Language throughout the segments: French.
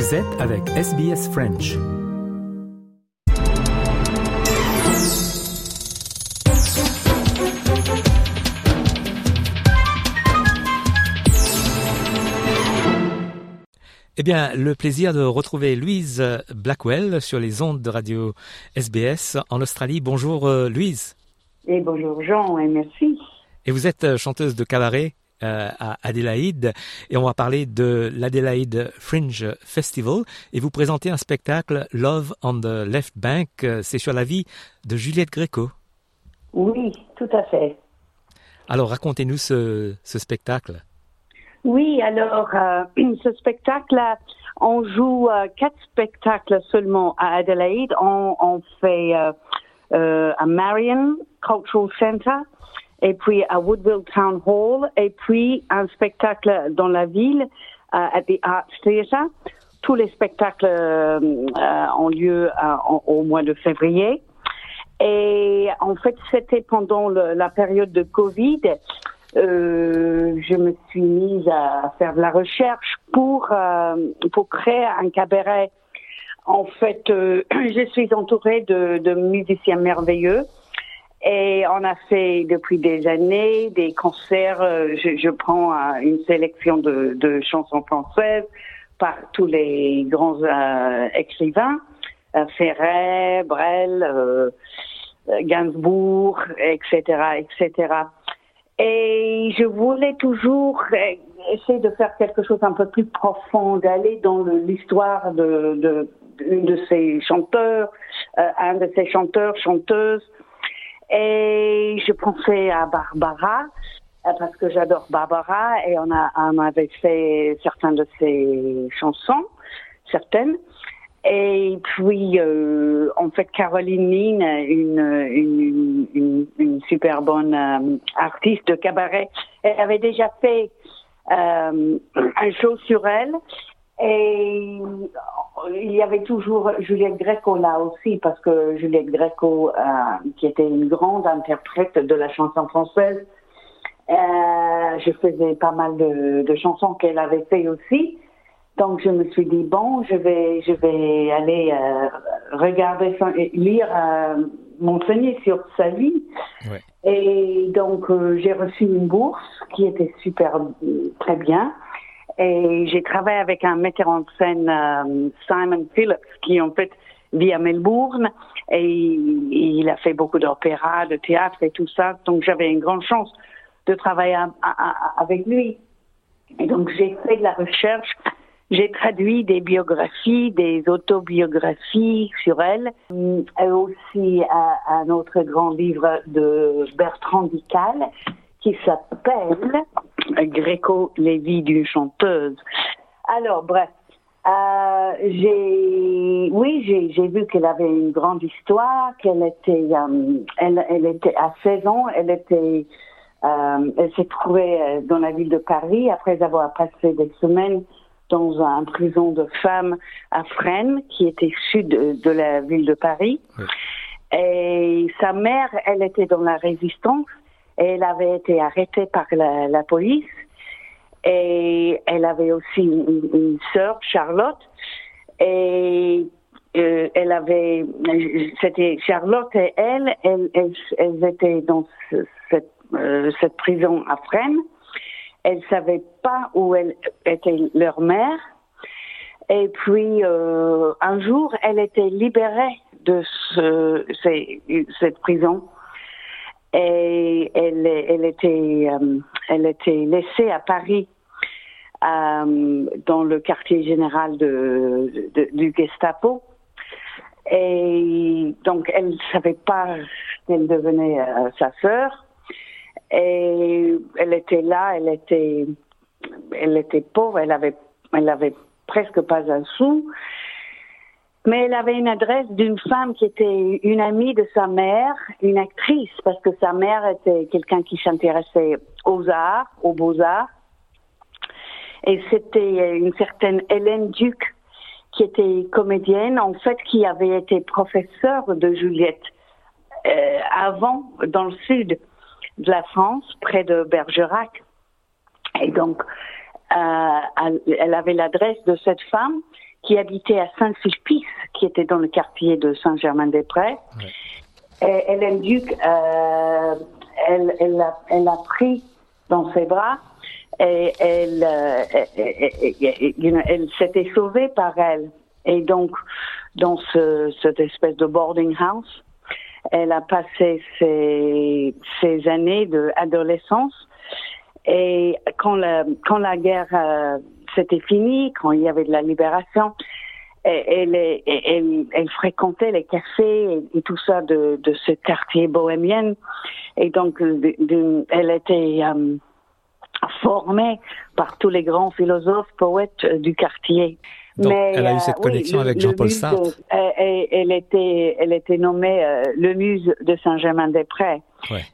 Vous êtes avec SBS French. Eh bien, le plaisir de retrouver Louise Blackwell sur les ondes de radio SBS en Australie. Bonjour euh, Louise. Et bonjour Jean, et merci. Et vous êtes euh, chanteuse de cabaret euh, à Adélaïde et on va parler de l'Adélaïde Fringe Festival et vous présenter un spectacle Love on the Left Bank. C'est sur la vie de Juliette Gréco. Oui, tout à fait. Alors racontez-nous ce, ce spectacle. Oui, alors euh, ce spectacle, on joue euh, quatre spectacles seulement à Adelaide. On, on fait à Marion Cultural Center, et puis à Woodville Town Hall, et puis un spectacle dans la ville, à the Arts Theatre. Tous les spectacles ont lieu au mois de février. Et en fait, c'était pendant le, la période de Covid. Euh, je me suis mise à faire de la recherche pour euh, pour créer un cabaret. En fait, euh, je suis entourée de, de musiciens merveilleux et on a fait depuis des années des concerts. euh, je, je prends euh, une sélection de, de chansons françaises par tous les grands euh, écrivains, euh, Ferret, Brel, euh, Gainsbourg, etc., etc. Et je voulais toujours essayer de faire quelque chose un peu plus profond, d'aller dans l'histoire de, de, de ces chanteurs, euh, un de ces chanteurs, chanteuses. Et je pensais à Barbara, euh, parce que j'adore Barbara, et on, a, on avait fait certaines de ses chansons, certaines. Et puis, euh, en fait, Caroline Mine, une, une, une, une super bonne euh, artiste de cabaret, elle avait déjà fait euh, un show sur elle. Et il y avait toujours Juliette Gréco là aussi, parce que Juliette Gréco, euh, qui était une grande interprète de la chanson française, euh, je faisais pas mal de, de chansons qu'elle avait fait aussi. Donc je me suis dit bon, je vais je vais aller euh, regarder lire euh, m'enseigner sur sa vie. Ouais. Et donc euh, j'ai reçu une bourse qui était super très bien. Et j'ai travaillé avec un metteur en scène euh, Simon Phillips qui en fait vit à Melbourne et il a fait beaucoup d'opéra, de théâtre et tout ça. Donc j'avais une grande chance de travailler avec lui. Et donc j'ai fait de la recherche, j'ai traduit des biographies, des autobiographies sur elle, et aussi euh, un autre grand livre de Bertrand Dical qui s'appelle Gréco, les vies d'une chanteuse. Alors bref, euh, j'ai, oui, j'ai, vu qu'elle avait une grande histoire, qu'elle était, euh, elle, elle était à 16 ans, elle était, euh, elle s'est trouvée dans la ville de Paris après avoir passé des semaines dans un prison de femmes à Fresnes, qui était sud de, la ville de Paris. Oui. Et sa mère, elle était dans la résistance elle avait été arrêtée par la, police. Et elle avait aussi une, sœur, Charlotte. Et euh, elle avait, c'était Charlotte et elle, elles, étaient dans euh, cette prison à Fresnes. Elles savaient pas où était leur mère. Et puis euh, un jour, elle était libérée de cette prison et elle, elle était, euh, elle était laissée à Paris euh, dans le quartier général de, de- du Gestapo. Et donc, elle ne savait pas qu'elle devenait euh, sa sœur. Et elle était là, elle était, elle était pauvre, elle avait, elle avait presque pas un sou. Mais elle avait une adresse d'une femme qui était une amie de sa mère, une actrice, parce que sa mère était quelqu'un qui s'intéressait aux arts, aux beaux-arts. Et c'était une certaine Hélène Duc, qui était comédienne, en fait, qui avait été professeure de Juliette euh, avant, dans le sud de la France, près de Bergerac. Et donc, euh, elle avait l'adresse de cette femme qui habitait à Saint-Sulpice, qui était dans le quartier de Saint-Germain-des-Prés. Et Hélène Duc, euh, elle, elle l'a elle a pris dans ses bras et elle, euh, elle, s'était sauvée par elle. Et donc, dans ce, cette espèce de boarding house, elle a passé ses, ses années d'adolescence. Et quand la, quand la guerre euh, s'était finie, quand il y avait de la libération, elle, elle, elle, fréquentait les cafés et, tout ça de, de, ce quartier bohémien. Et donc, elle était euh, formée par tous les grands philosophes, poètes du quartier. Donc, elle a eu cette euh, connexion avec Jean-Paul Sartre. Elle, elle, était, elle était nommée euh, le muse de Saint-Germain-des-Prés.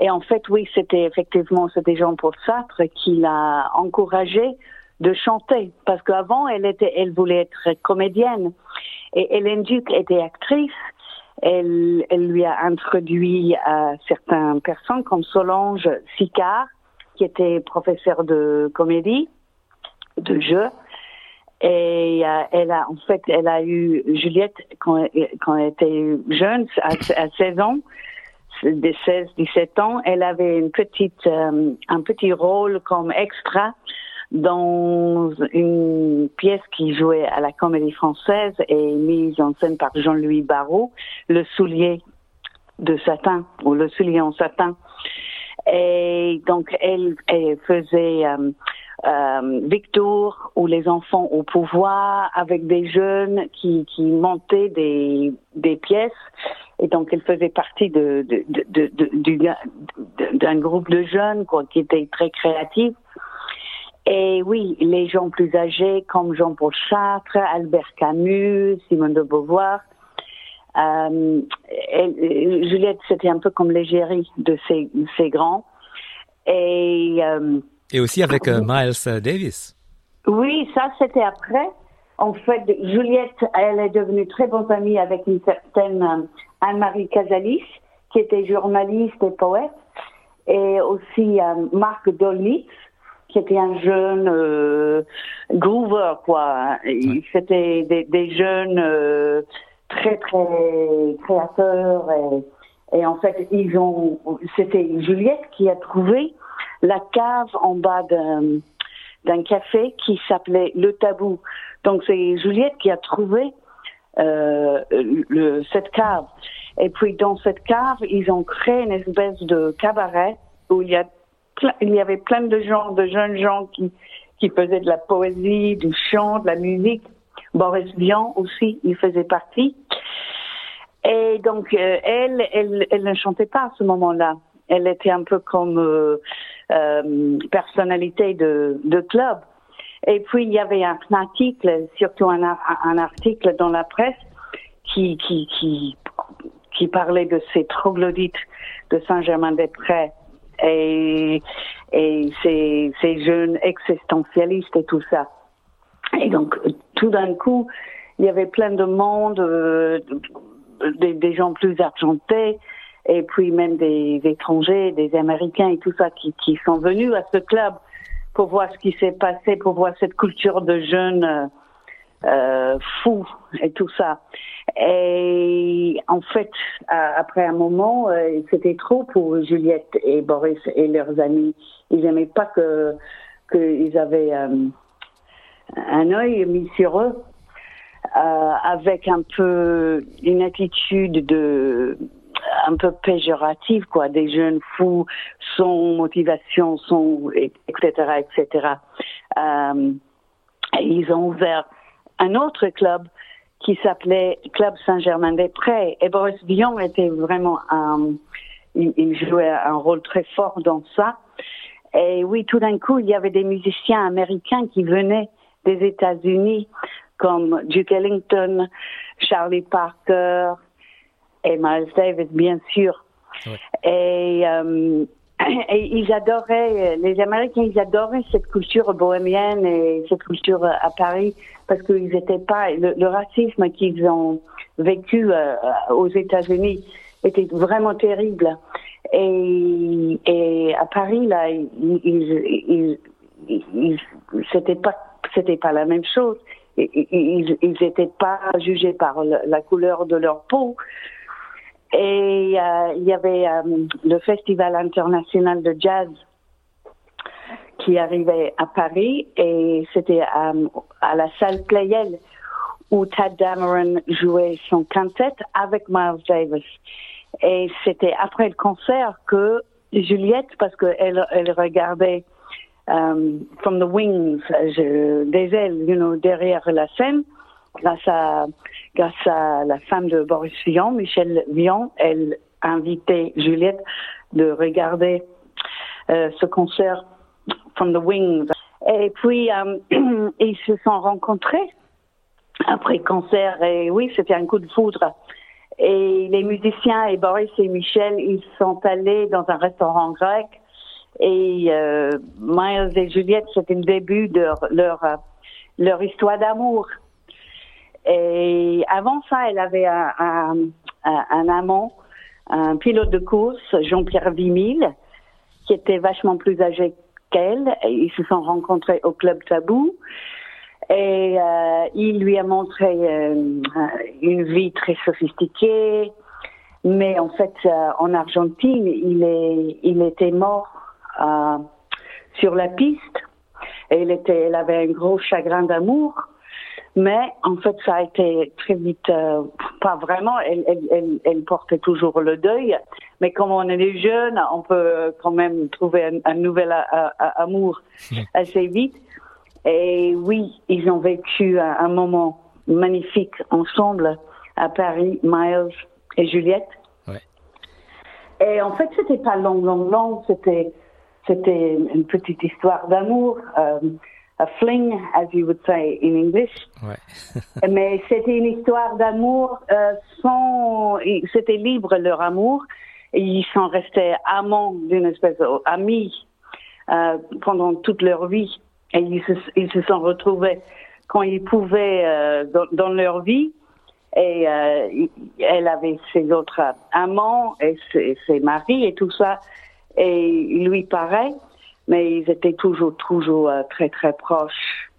Et en fait, oui, c'était effectivement c'était Jean-Paul Sartre qui l'a encouragée de chanter parce qu'avant elle était, elle voulait être comédienne et Hélène Duc était actrice. Elle, elle lui a introduit à certaines personnes comme Solange Sicard qui était professeure de comédie, de jeu. Et euh, elle a, en fait, elle a eu Juliette quand, quand elle était jeune, à, à 16 ans, des 16, 17 ans, elle avait une petite, euh, un petit rôle comme extra dans une pièce qui jouait à la Comédie Française et mise en scène par Jean-Louis Barrault, Le soulier de satin ou Le soulier en satin. Et donc elle, faisait euh, euh, Victor ou les enfants au pouvoir avec des jeunes qui, qui montaient des, des pièces. Et donc elle faisait partie de, de, de, de d'un groupe de jeunes quoi, qui étaient très créatifs. Et oui, les gens plus âgés comme Jean-Paul Sartre, Albert Camus, Simone de Beauvoir. Euh, et, Juliette, c'était un peu comme l'égérie de ces, ces grands. Et, euh, et aussi avec euh, Miles Davis. Oui, ça c'était après. En fait, Juliette, elle est devenue très bonne amie avec une certaine euh, Anne-Marie Casalis, qui était journaliste et poète, et aussi Marc Dolnitz, qui était un jeune euh, groover, quoi. C'était des, des, jeunes euh, très, très créateurs. Et, et, en fait, ils ont. C'était Juliette qui a trouvé la cave en bas d'un d'un café qui s'appelait Le Tabou. Donc c'est Juliette qui a trouvé euh, le, cette cave. Et puis dans cette cave, ils ont créé une espèce de cabaret où il y a il y avait plein de gens, de jeunes gens qui, qui faisaient de la poésie, du chant, de la musique. Boris Vian aussi, il faisait partie. Et donc, euh, elle, elle, elle ne chantait pas à ce moment-là. Elle était un peu comme euh, euh, personnalité de, de club. Et puis, il y avait un article, surtout un, un article dans la presse, qui, qui, qui, qui parlait de ces troglodytes de Saint-Germain-des-Prés et, ces, jeunes existentialistes et tout ça. Et donc, tout d'un coup, il y avait plein de monde, euh, des, gens plus argentés, et puis même des, étrangers, des Américains et tout ça qui, sont venus à ce club pour voir ce qui s'est passé, pour voir cette culture de jeunes euh, euh, fou et tout ça. Et en fait, après un moment, euh, c'était trop pour Juliette et Boris et leurs amis. Ils n'aimaient pas que qu'ils avaient euh, un œil mis sur eux, euh, avec un peu une attitude de un peu péjorative, quoi, des jeunes fous sans motivation, sans etc. etc. Euh, ils ont ouvert un autre club qui s'appelait Club Saint-Germain-des-Prés. Et Boris Vian était vraiment un, il, jouait un rôle très fort dans ça. Et oui, tout d'un coup, il y avait des musiciens américains qui venaient des États-Unis, comme Duke Ellington, Charlie Parker et Miles Davis, bien sûr. Et euh, et ils adoraient, les Américains, ils adoraient cette culture bohémienne et cette culture à Paris parce qu'ils n'étaient pas, le, racisme qu'ils ont vécu euh, aux États-Unis était vraiment terrible. Et, et à Paris, là, ils, ils, ils, c'était pas c'était pas la même chose. Ils n'étaient pas jugés par la couleur de leur peau. Et euh, il y avait euh, le Festival international de jazz qui arrivait à Paris et c'était à, à la salle Playel où Tad Dameron jouait son quintet avec Miles Davis. Et c'était après le concert que Juliette, parce qu'elle elle regardait from the wings, je, des ailes, you know, derrière la scène, grâce à, grâce à la femme de Boris Vian, Michel Vian, elle invitait Juliette de regarder euh, ce concert from the wings. Et puis, um, ils se sont rencontrés après le concert et oui, c'était un coup de foudre. Et les musiciens et Boris et Michel, ils sont allés dans un restaurant grec et euh, Miles et Juliette, c'était le début de leur, leur, histoire d'amour. Et avant ça, elle avait un, un, un, amant, un pilote de course, Jean-Pierre Vimille, qui était vachement plus âgé qu'elle. Ils se sont rencontrés au club Tabou. Et euh, il lui a montré euh, une vie très sophistiquée, mais en fait, euh, en Argentine, il, est, il était mort euh, sur la piste. Et il était, elle avait un gros chagrin d'amour. Mais en fait, ça a été très vite, euh, pas vraiment. Elle, elle, elle, portait toujours le deuil. Mais comme on est des jeunes, on peut quand même trouver un, un nouvel amour assez vite. Et oui, ils ont vécu un, un moment magnifique ensemble à Paris, Miles et Juliette. Ouais. Et en fait, c'était pas long, long, long. C'était c'était une petite histoire d'amour, euh, a fling, as you would say in English. Ouais. Mais c'était une histoire d'amour euh, sans, c'était libre leur amour. Et ils sont restés amants d'une espèce d'amis euh, pendant toute leur vie. Et ils se, ils se sont retrouvés quand ils pouvaient euh, dans, dans, leur vie. Et euh, elle avait ses autres amants et ses, ses maris et tout ça et lui pareil, mais ils étaient toujours, toujours euh, très, très proches.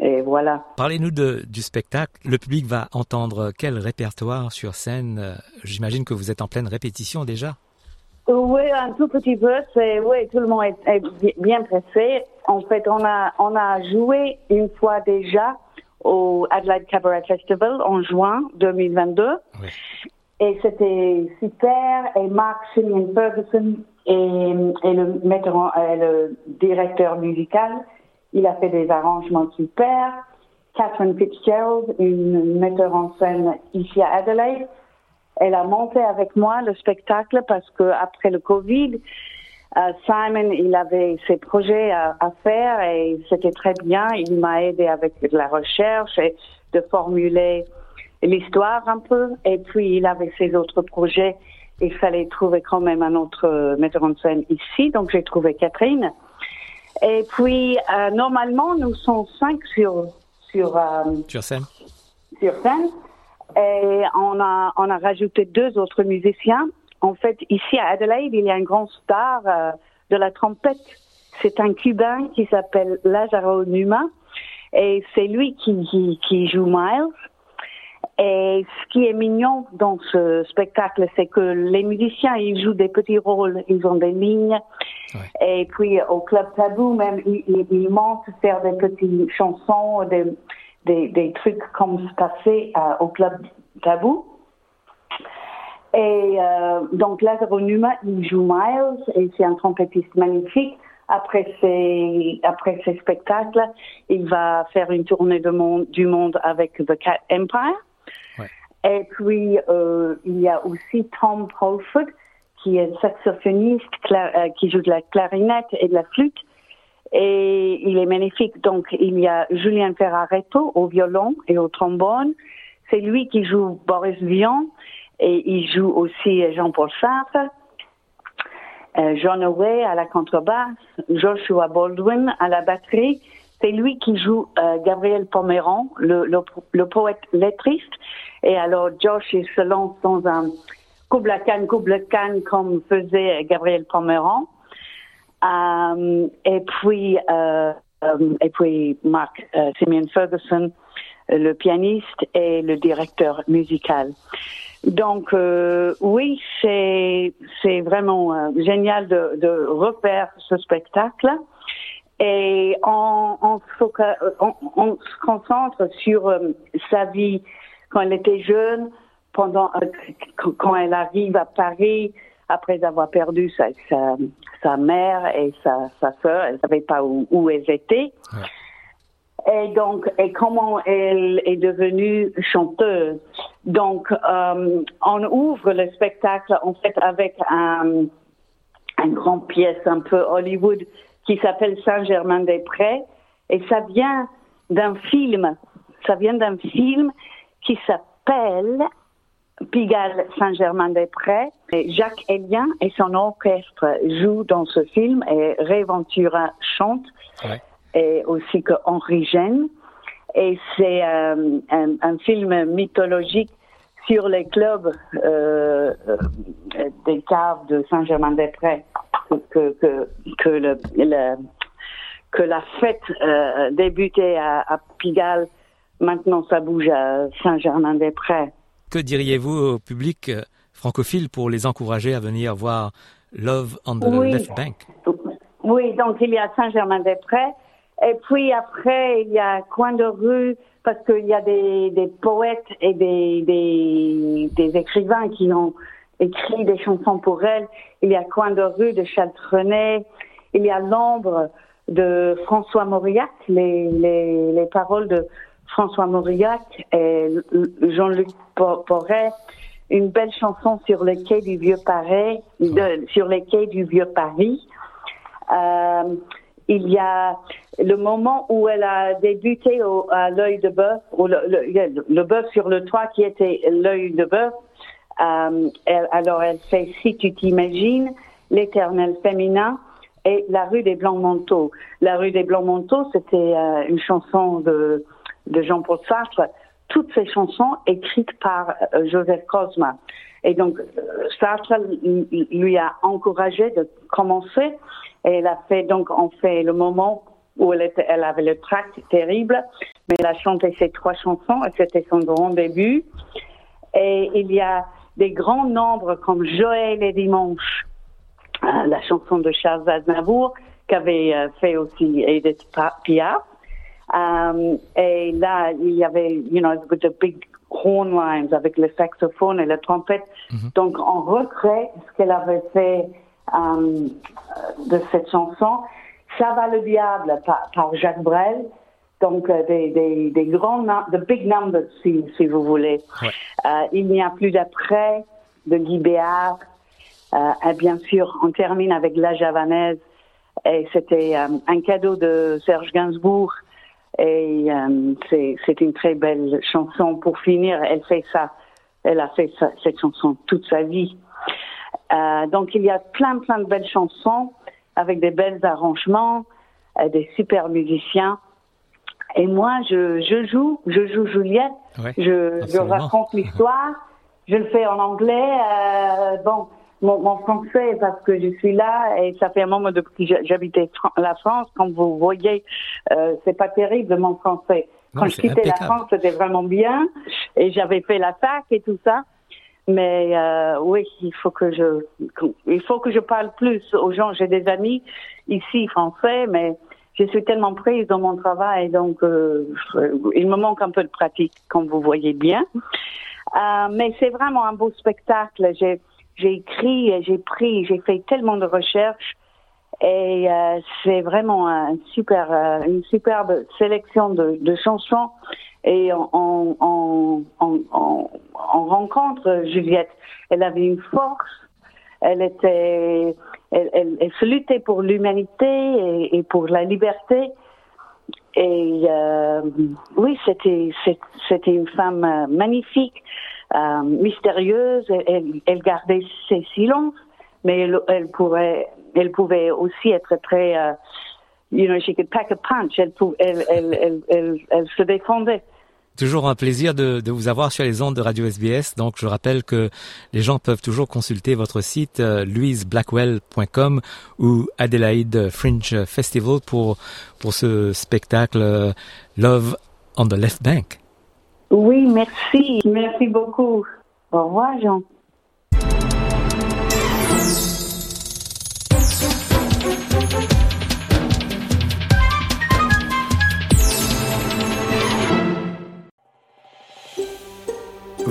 Et voilà. Parlez-nous du spectacle. Le public va entendre quel répertoire sur scène? Euh, J'imagine que vous êtes en pleine répétition déjà. Oui, un tout petit peu. C'est, oui, tout le monde est, bien pressé. En fait, on a, on a joué une fois déjà au Adelaide Cabaret Festival en juin 2022. Oui. Et c'était super. Et Mark Simeon Ferguson et, le, metteur, le directeur musical, il a fait des arrangements super. Catherine Fitzgerald, une metteur en scène ici à Adelaide, elle a monté avec moi le spectacle parce que après le Covid, euh, Simon, il avait ses projets à faire et c'était très bien. Il m'a aidé avec la recherche et de formuler l'histoire un peu. Et puis, il avait ses autres projets il fallait trouver quand même un autre euh, metteur en scène ici, donc j'ai trouvé Catherine. Et puis, euh, normalement, nous sommes cinq sur sur euh, sur scène. Sur scène. Et on a on a rajouté deux autres musiciens. En fait, ici à Adelaide, il y a un grand star de la trompette. C'est un Cubain qui s'appelle Lazaro Numa. Et c'est lui qui, qui, qui joue Miles. Et ce qui est mignon dans ce spectacle, c'est que les musiciens, ils jouent des petits rôles, ils ont des lignes. Ouais. Et puis au Club Tabou, même, ils, ils montent faire des petites chansons, des, des, des trucs comme se passait euh, au Club Tabou. Et euh, donc Lazaro Numa, il joue Miles et c'est un trompettiste magnifique. Après ces, après ces spectacles, il va faire une tournée de monde, du monde avec The Cat Empire. Et puis, euh, il y a aussi Tom Crawford, qui est saxophoniste, euh, qui joue de la clarinette et de la flûte. Et il est magnifique. Donc, il y a Julien Ferraretto au violon et au trombone. C'est lui qui joue Boris Vian. Et il joue aussi Jean-Paul Sartre. Euh, John Away à la contrebasse. Joshua Baldwin à la batterie. C'est lui qui joue euh, Gabriel Pomeran, le, le, le poète lettriste. Et alors, Josh, il se lance dans un couple à canne, couple à canne, comme faisait Gabriel Pomeran. Euh, et puis, euh, et puis Mark Simeon Ferguson, le pianiste et le directeur musical. Donc oui, c'est c'est vraiment génial de, de refaire ce spectacle et on, on, on, se concentre sur sa vie quand elle était jeune, pendant quand elle arrive à Paris, après avoir perdu sa, sa, sa mère et sa, sa soeur, elle ne savait pas où, où elles étaient. Et donc, et comment elle est devenue chanteuse. Donc, euh, on ouvre le spectacle en fait avec un, une grande pièce un peu Hollywood qui s'appelle Saint-Germain-des-Prés. Et ça vient d'un film. Ça vient d'un film qui s'appelle Pigalle Saint-Germain-des-Prés. Jacques Elien et son orchestre jouent dans ce film et Ray Ventura chante, et aussi que Henri Gênes. Et c'est euh, un, film mythologique sur les clubs euh, euh, des caves de Saint-Germain-des-Prés que, que, que, le, que la fête débutait à, à Pigalle. Maintenant, ça bouge à Saint-Germain-des-Prés. Que diriez-vous au public euh, francophile pour les encourager à venir voir Love on the Left Bank? Oui, donc il y a Saint-Germain-des-Prés. Et puis après, il y a Coin de rue, parce qu'il y a des, des, poètes et des, des, des, écrivains qui ont écrit des chansons pour elle. Il y a Coin de rue de Charles Trenet. Il y a L'ombre de François Mauriac, les, les, les paroles de François Mauriac et Jean-Luc Porret, une belle chanson sur les quais du vieux Paris, sur les quais du vieux Paris. Euh, il y a le moment où elle a débuté au, à l'œil de bœuf, le, le, bœuf sur le toit qui était l'œil de bœuf. Euh, alors elle fait Si tu t'imagines, l'éternel féminin et la rue des Blancs Manteaux. La rue des Blancs Manteaux, c'était euh, une chanson de de Jean-Paul Sartre, toutes ces chansons écrites par euh, Joseph Cosma. Et donc, Sartre lui a encouragé de commencer. Et elle a fait, donc, on fait le moment où elle, était, elle avait le tract terrible, mais elle a chanté ces trois chansons et c'était son grand début. Et il y a des grands nombres comme Joël et Dimanche, euh, la chanson de Charles Aznavour, qu'avait fait aussi Edith Piaf. Um, et là, il y avait, you know, the big horn lines avec le saxophone et la trompette. Mm-hmm. Donc, on recrée ce qu'elle avait fait um, de cette chanson. Ça va le diable par, par Jacques Brel. Donc, euh, des, des, des grands, the big numbers, si, si vous voulez. Ouais. Euh, il n'y a plus d'après de Guy Béard. Euh, et bien sûr, on termine avec La Javanaise. Et c'était euh, un cadeau de Serge Gainsbourg et euh, c'est une très belle chanson. Pour finir, elle fait ça. Elle a fait ça, cette chanson toute sa vie. Euh, donc il y a plein plein de belles chansons avec des belles arrangements, des super musiciens. Et moi, je, je joue, je joue Juliette. Ouais, je, je raconte l'histoire. Je le fais en anglais. Euh, bon, mon, mon, français parce que je suis là et ça fait un moment depuis que j'habitais la France. Comme vous voyez, euh, c'est pas terrible mon français. Quand je quittais la France, c'était vraiment bien et j'avais fait la fac et tout ça. Mais euh, oui, il faut que je, il faut que je parle plus aux gens. J'ai des amis ici français, mais je suis tellement prise dans mon travail, donc euh, il me manque un peu de pratique, comme vous voyez bien. Euh, mais c'est vraiment un beau spectacle. J'ai j'ai écrit, j'ai pris, j'ai fait tellement de recherches et euh, c'est vraiment un super, euh, une superbe sélection de, de chansons et on, on, on, on, rencontre Juliette. Elle avait une force, elle était, elle, elle, elle se luttait pour l'humanité et, pour la liberté. Et euh, oui, c'était c'était une femme euh, magnifique. Euh, mystérieuse. Elle, elle, gardait ses silences, mais elle, elle, elle pouvait aussi être très, uh, you know, she could pack a punch. Elle, elle, elle, elle, elle, se défendait. Toujours un plaisir de, vous avoir sur les ondes de Radio SBS. Donc, je rappelle que les gens peuvent toujours consulter votre site euh, louiseblackwell.com ou Adelaide Fringe Festival pour pour ce spectacle euh, Love on the Left Bank. Oui, merci, merci beaucoup. Au revoir, Jean.